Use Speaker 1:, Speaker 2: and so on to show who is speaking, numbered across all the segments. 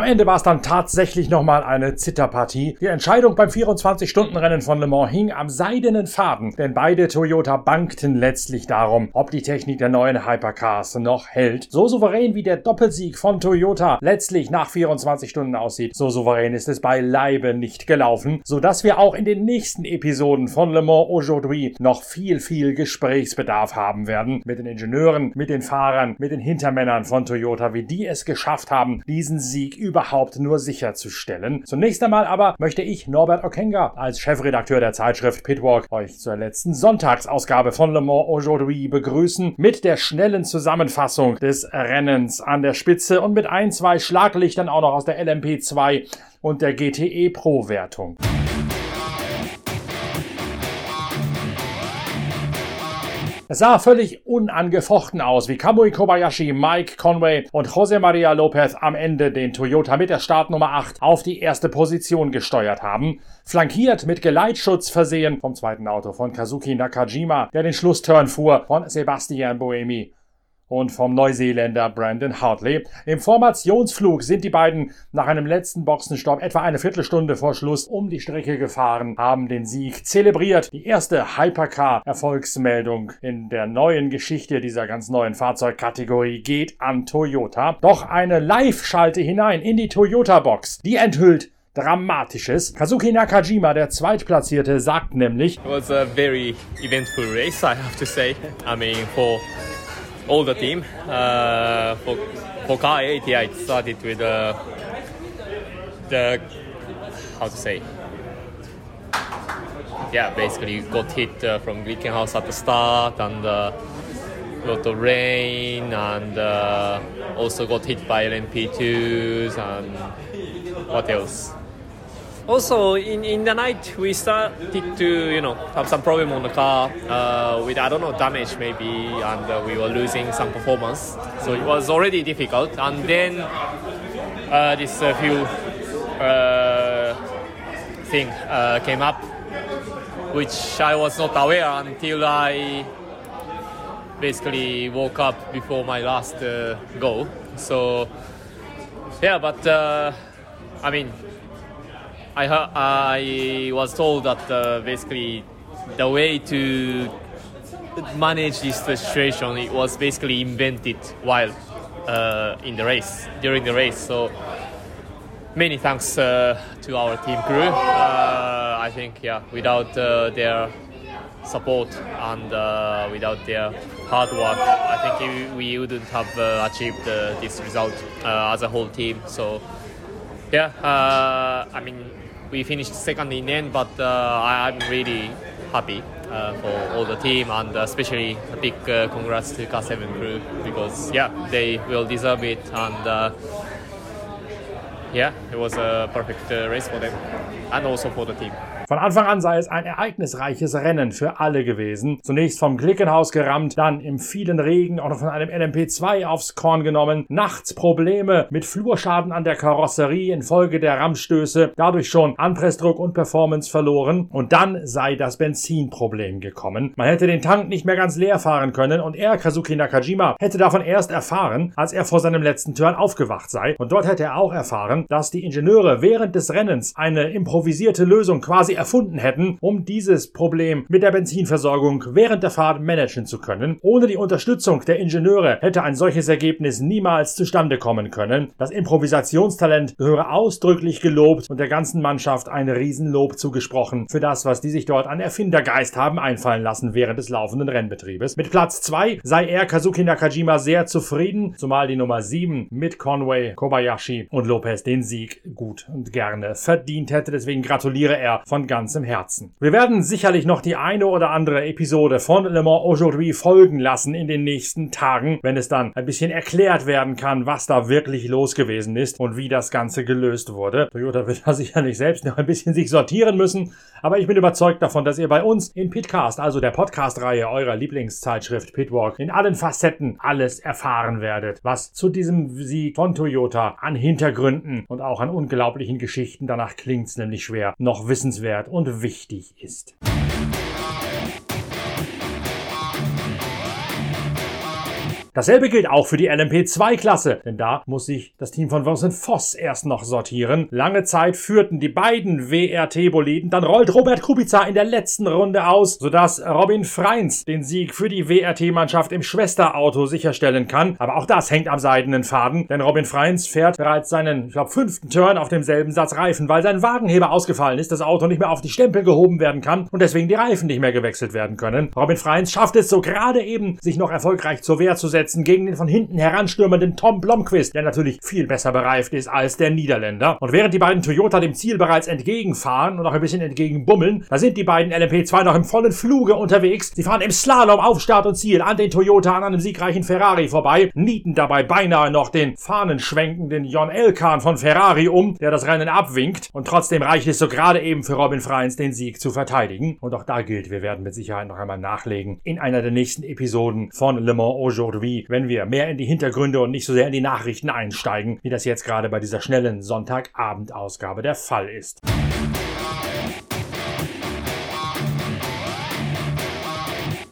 Speaker 1: Am Ende war es dann tatsächlich nochmal eine Zitterpartie. Die Entscheidung beim 24-Stunden-Rennen von Le Mans hing am seidenen Faden, denn beide Toyota bankten letztlich darum, ob die Technik der neuen Hypercars noch hält. So souverän wie der Doppelsieg von Toyota letztlich nach 24 Stunden aussieht, so souverän ist es beileibe nicht gelaufen, sodass wir auch in den nächsten Episoden von Le Mans Aujourd'hui noch viel, viel Gesprächsbedarf haben werden mit den Ingenieuren, mit den Fahrern, mit den Hintermännern von Toyota, wie die es geschafft haben, diesen Sieg überhaupt nur sicherzustellen. Zunächst einmal aber möchte ich Norbert Okenga als Chefredakteur der Zeitschrift Pitwalk euch zur letzten Sonntagsausgabe von Le Mans Aujourd'hui begrüßen mit der schnellen Zusammenfassung des Rennens an der Spitze und mit ein, zwei Schlaglichtern auch noch aus der LMP2 und der GTE Pro Wertung. Es sah völlig unangefochten aus, wie Kamui Kobayashi, Mike Conway und José María López am Ende den Toyota mit der Startnummer 8 auf die erste Position gesteuert haben. Flankiert mit Geleitschutz versehen vom zweiten Auto von Kazuki Nakajima, der den Schlussturn fuhr von Sebastian Boemi und vom Neuseeländer Brandon Hartley. Im Formationsflug sind die beiden nach einem letzten Boxenstopp etwa eine Viertelstunde vor Schluss um die Strecke gefahren, haben den Sieg zelebriert. Die erste Hypercar-Erfolgsmeldung in der neuen Geschichte dieser ganz neuen Fahrzeugkategorie geht an Toyota. Doch eine Live-Schalte hinein in die Toyota-Box, die enthüllt Dramatisches. Kazuki Nakajima, der Zweitplatzierte, sagt nämlich:
Speaker 2: It was a very eventful race, I have to say. I mean, for all the team. Uh, for for car 8, yeah, it started with uh, the how to say. Yeah, basically got hit uh, from Glickenhaus at the start and a lot of rain and uh, also got hit by LMP2s and what else? Also, in, in the night, we started to, you know, have some problem on the car uh, with, I don't know, damage maybe, and uh, we were losing some performance. So it was already difficult. And then uh, this uh, few uh, thing uh, came up, which I was not aware until I basically woke up before my last uh, go. So, yeah, but I mean, I heard, I was told that uh, basically the way to manage this situation it was basically invented while uh, in the race during the race. So many thanks uh, to our team crew. Uh, I think yeah, without uh, their support and uh, without their hard work, I think we wouldn't have achieved this result as a whole team. So yeah, I mean we finished second in the end, but uh, I, am really happy uh, for all the team and especially a big uh, congrats to Car 7 crew because yeah, they will deserve it and uh, yeah, it was a perfect uh, race for them and also for the team.
Speaker 1: Von Anfang an sei es ein ereignisreiches Rennen für alle gewesen. Zunächst vom Glickenhaus gerammt, dann im vielen Regen auch noch von einem LMP2 aufs Korn genommen, nachts Probleme mit Flurschaden an der Karosserie infolge der Rammstöße, dadurch schon Anpressdruck und Performance verloren und dann sei das Benzinproblem gekommen. Man hätte den Tank nicht mehr ganz leer fahren können und er, Kazuki Nakajima, hätte davon erst erfahren, als er vor seinem letzten Turn aufgewacht sei und dort hätte er auch erfahren, dass die Ingenieure während des Rennens eine improvisierte Lösung quasi erfunden hätten, um dieses Problem mit der Benzinversorgung während der Fahrt managen zu können. Ohne die Unterstützung der Ingenieure hätte ein solches Ergebnis niemals zustande kommen können. Das Improvisationstalent gehöre ausdrücklich gelobt und der ganzen Mannschaft ein Riesenlob zugesprochen für das, was die sich dort an Erfindergeist haben einfallen lassen während des laufenden Rennbetriebes. Mit Platz 2 sei er Kazuki Nakajima sehr zufrieden, zumal die Nummer 7 mit Conway, Kobayashi und Lopez den Sieg gut und gerne verdient hätte. Deswegen gratuliere er von ganzem Herzen. Wir werden sicherlich noch die eine oder andere Episode von Le Mans Aujourd'hui folgen lassen in den nächsten Tagen, wenn es dann ein bisschen erklärt werden kann, was da wirklich los gewesen ist und wie das Ganze gelöst wurde. Toyota wird da sicherlich selbst noch ein bisschen sich sortieren müssen, aber ich bin überzeugt davon, dass ihr bei uns in Pitcast, also der Podcast-Reihe eurer Lieblingszeitschrift Pitwalk, in allen Facetten alles erfahren werdet, was zu diesem Sieg von Toyota an Hintergründen und auch an unglaublichen Geschichten, danach klingt's nämlich schwer, noch wissenswert wünschenswert und wichtig ist. Dasselbe gilt auch für die LMP2-Klasse, denn da muss sich das Team von Vincent Voss erst noch sortieren. Lange Zeit führten die beiden WRT-Boliden, dann rollt Robert Kubica in der letzten Runde aus, sodass Robin Freins den Sieg für die WRT-Mannschaft im Schwesterauto sicherstellen kann. Aber auch das hängt am seidenen Faden, denn Robin Freins fährt bereits seinen, ich glaube, fünften Turn auf demselben Satz Reifen, weil sein Wagenheber ausgefallen ist, das Auto nicht mehr auf die Stempel gehoben werden kann und deswegen die Reifen nicht mehr gewechselt werden können. Robin Freins schafft es so gerade eben, sich noch erfolgreich zur Wehr zu setzen gegen den von hinten heranstürmenden Tom Blomqvist, der natürlich viel besser bereift ist als der Niederländer. Und während die beiden Toyota dem Ziel bereits entgegenfahren und auch ein bisschen entgegenbummeln, da sind die beiden LMP2 noch im vollen Fluge unterwegs. Sie fahren im Slalom auf Start und Ziel an den Toyota an einem siegreichen Ferrari vorbei, nieten dabei beinahe noch den fahnenschwenkenden Jon Elkan von Ferrari um, der das Rennen abwinkt. Und trotzdem reicht es so gerade eben für Robin Freins, den Sieg zu verteidigen. Und auch da gilt, wir werden mit Sicherheit noch einmal nachlegen in einer der nächsten Episoden von Le Mans Aujourd'hui, wenn wir mehr in die Hintergründe und nicht so sehr in die Nachrichten einsteigen, wie das jetzt gerade bei dieser schnellen Sonntagabendausgabe der Fall ist.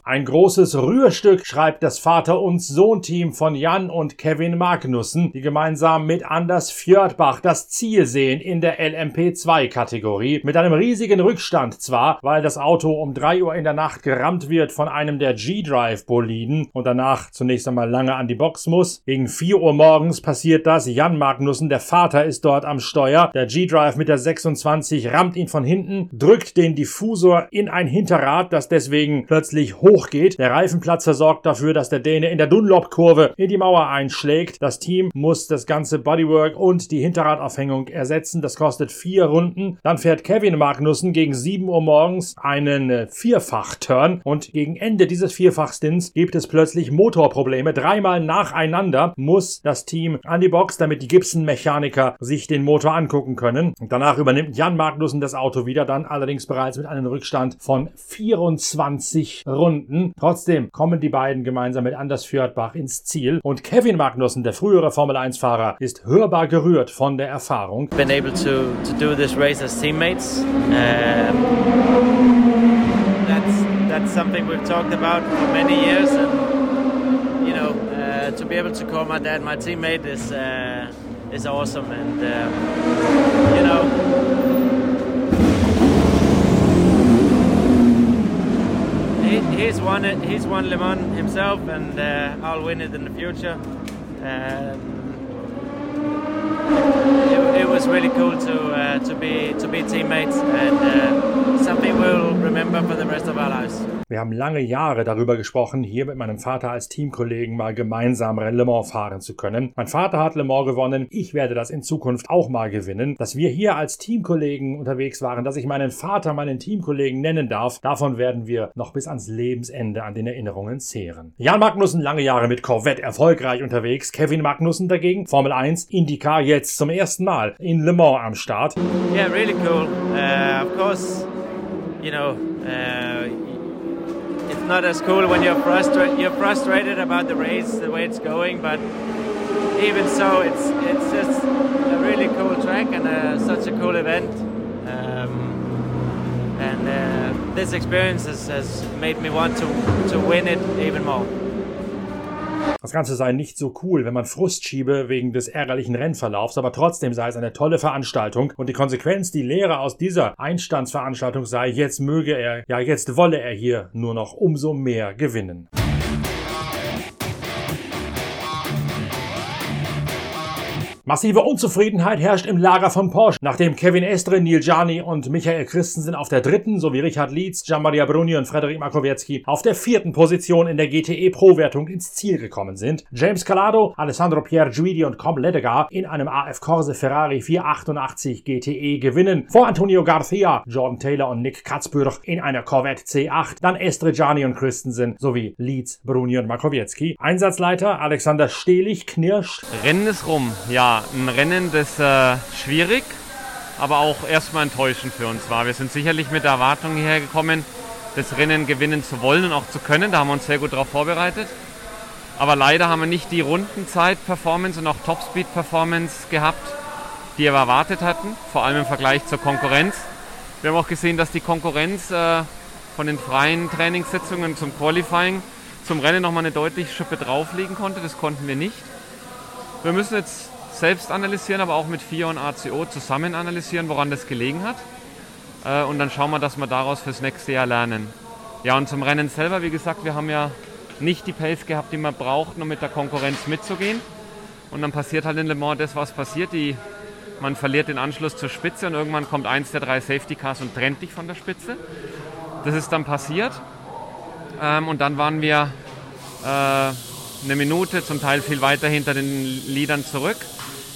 Speaker 1: Ein großes Rührstück schreibt das Vater- und Sohn-Team von Jan und Kevin Magnussen, die gemeinsam mit Anders Fjordbach das Ziel sehen in der LMP2-Kategorie. Mit einem riesigen Rückstand zwar, weil das Auto um 3 Uhr in der Nacht gerammt wird von einem der G-Drive-Boliden und danach zunächst einmal lange an die Box muss. Gegen 4 Uhr morgens passiert das. Jan Magnussen, der Vater, ist dort am Steuer. Der G-Drive mit der 26 rammt ihn von hinten, drückt den Diffusor in ein Hinterrad, das deswegen plötzlich hoch hochgeht. Der Reifenplatzer sorgt dafür, dass der Däne in der Dunlop-Kurve in die Mauer einschlägt. Das Team muss das ganze Bodywork und die Hinterradaufhängung ersetzen. Das kostet vier Runden. Dann fährt Kevin Magnussen gegen 7 Uhr morgens einen äh, Vierfach-Turn und gegen Ende dieses Vierfach-Stints gibt es plötzlich Motorprobleme. Dreimal nacheinander muss das Team an die Box, damit die Gibson-Mechaniker sich den Motor angucken können. Und danach übernimmt Jan Magnussen das Auto wieder, dann allerdings bereits mit einem Rückstand von 24 Runden. Minuten. Trotzdem kommen die beiden gemeinsam mit Anders Fjordbach ins Ziel und Kevin Magnussen, der frühere Formel 1 Fahrer, ist hörbar gerührt von der Erfahrung.
Speaker 3: Been able to, to do this race as teammates. Um, that's, that's something we've talked about for many years and you know, uh, to be able to call my dad my teammate is uh, is awesome and um, you know he's won it. He's won Le Mans himself, and uh, I'll win it in the future. Um, it, it, was really cool to uh, to be to be teammates, and lives.
Speaker 1: Wir haben lange Jahre darüber gesprochen, hier mit meinem Vater als Teamkollegen mal gemeinsam Le Mans fahren zu können. Mein Vater hat Le Mans gewonnen, ich werde das in Zukunft auch mal gewinnen. Dass wir hier als Teamkollegen unterwegs waren, dass ich meinen Vater meinen Teamkollegen nennen darf, davon werden wir noch bis ans Lebensende an den Erinnerungen zehren. Jan Magnussen lange Jahre mit Corvette erfolgreich unterwegs, Kevin Magnussen dagegen Formel 1, IndyCar jetzt zum ersten Mal in Le Mans am Start.
Speaker 3: Yeah, really cool. Uh, of course, you know, uh, it's not as cool when you're frustrated. You're frustrated about the race, the way it's going, but even so, it's it's just a really cool track and uh, such a cool event. Um, and uh, this experience has, has made me want to to win it even more.
Speaker 1: Das Ganze sei nicht so cool, wenn man Frust schiebe wegen des ärgerlichen Rennverlaufs, aber trotzdem sei es eine tolle Veranstaltung und die Konsequenz, die Lehre aus dieser Einstandsveranstaltung sei, jetzt möge er, ja jetzt wolle er hier nur noch umso mehr gewinnen. Massive Unzufriedenheit herrscht im Lager von Porsche, nachdem Kevin Estre, Neil Gianni und Michael Christensen auf der dritten sowie Richard Lietz, Gianmaria Bruni und Frederik Makowiecki auf der vierten Position in der GTE Pro-Wertung ins Ziel gekommen sind. James Calado, Alessandro Pierguidi und Com Ledegar in einem AF Corse Ferrari 488 GTE gewinnen. Vor Antonio Garcia, Jordan Taylor und Nick Katzbürch in einer Corvette C8. Dann Estre, Gianni und Christensen sowie Lietz, Bruni und Makowiecki. Einsatzleiter Alexander Stehlich knirscht.
Speaker 4: Rennen ist rum, ja ein Rennen, das äh, schwierig, aber auch erstmal enttäuschend für uns war. Wir sind sicherlich mit der Erwartung hierher gekommen, das Rennen gewinnen zu wollen und auch zu können. Da haben wir uns sehr gut darauf vorbereitet. Aber leider haben wir nicht die Rundenzeit-Performance und auch Topspeed-Performance gehabt, die wir erwartet hatten, vor allem im Vergleich zur Konkurrenz. Wir haben auch gesehen, dass die Konkurrenz äh, von den freien Trainingssitzungen zum Qualifying zum Rennen nochmal eine deutliche Schippe drauflegen konnte. Das konnten wir nicht. Wir müssen jetzt selbst analysieren, aber auch mit FIA und ACO zusammen analysieren, woran das gelegen hat. Äh, und dann schauen wir, dass wir daraus fürs nächste Jahr lernen. Ja, und zum Rennen selber, wie gesagt, wir haben ja nicht die Pace gehabt, die man braucht, um mit der Konkurrenz mitzugehen. Und dann passiert halt in Le Mans das, was passiert. Die, man verliert den Anschluss zur Spitze und irgendwann kommt eins der drei Safety Cars und trennt dich von der Spitze. Das ist dann passiert. Ähm, und dann waren wir äh, eine Minute, zum Teil viel weiter hinter den Liedern zurück.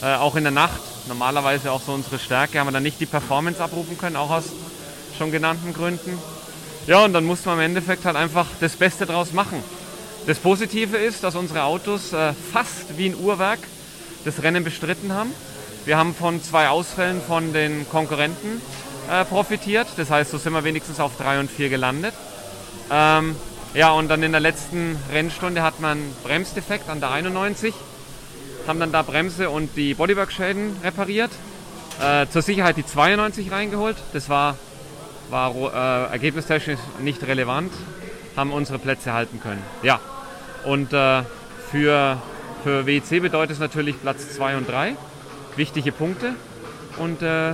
Speaker 4: Äh, auch in der Nacht, normalerweise auch so unsere Stärke, haben wir dann nicht die Performance abrufen können, auch aus schon genannten Gründen. Ja, und dann mussten wir im Endeffekt halt einfach das Beste draus machen. Das Positive ist, dass unsere Autos äh, fast wie ein Uhrwerk das Rennen bestritten haben. Wir haben von zwei Ausfällen von den Konkurrenten äh, profitiert. Das heißt, so sind wir wenigstens auf 3 und 4 gelandet. Ähm, ja, und dann in der letzten Rennstunde hat man einen Bremsdefekt an der 91 haben dann da Bremse und die Bodywork-Schäden repariert. Äh, zur Sicherheit die 92 reingeholt. Das war, war äh, ergebnistechnisch nicht relevant. Haben unsere Plätze halten können. Ja, und äh, für, für WEC bedeutet es natürlich Platz 2 und 3. Wichtige Punkte. Und äh,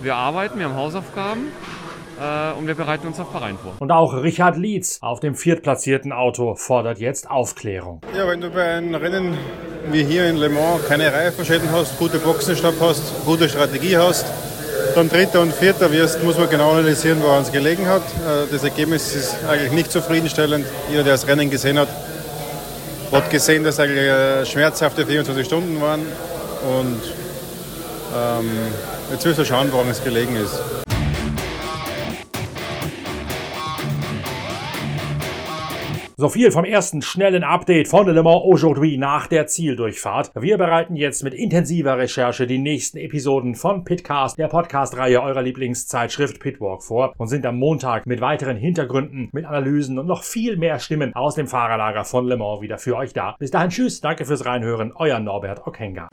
Speaker 4: wir arbeiten, wir haben Hausaufgaben äh, und wir bereiten uns auf Bahrain vor.
Speaker 1: Und auch Richard Lietz auf dem viertplatzierten Auto fordert jetzt Aufklärung.
Speaker 5: Ja, wenn du bei einem Rennen wie hier in Le Mans keine Reifenschäden hast, gute Boxenstopp hast, gute Strategie hast, dann Dritter und Vierter wirst, muss man genau analysieren, woran es gelegen hat. Äh, das Ergebnis ist eigentlich nicht zufriedenstellend. Jeder, der das Rennen gesehen hat, hat gesehen, dass eigentlich äh, schmerzhafte 24 Stunden waren. Und ähm, jetzt müssen wir schauen, woran es gelegen ist.
Speaker 1: So viel vom ersten schnellen Update von Le Mans Aujourd'hui nach der Zieldurchfahrt. Wir bereiten jetzt mit intensiver Recherche die nächsten Episoden von Pitcast, der Podcast-Reihe eurer Lieblingszeitschrift Pitwalk vor und sind am Montag mit weiteren Hintergründen, mit Analysen und noch viel mehr Stimmen aus dem Fahrerlager von Le Mans wieder für euch da. Bis dahin tschüss, danke fürs Reinhören, euer Norbert Okenga.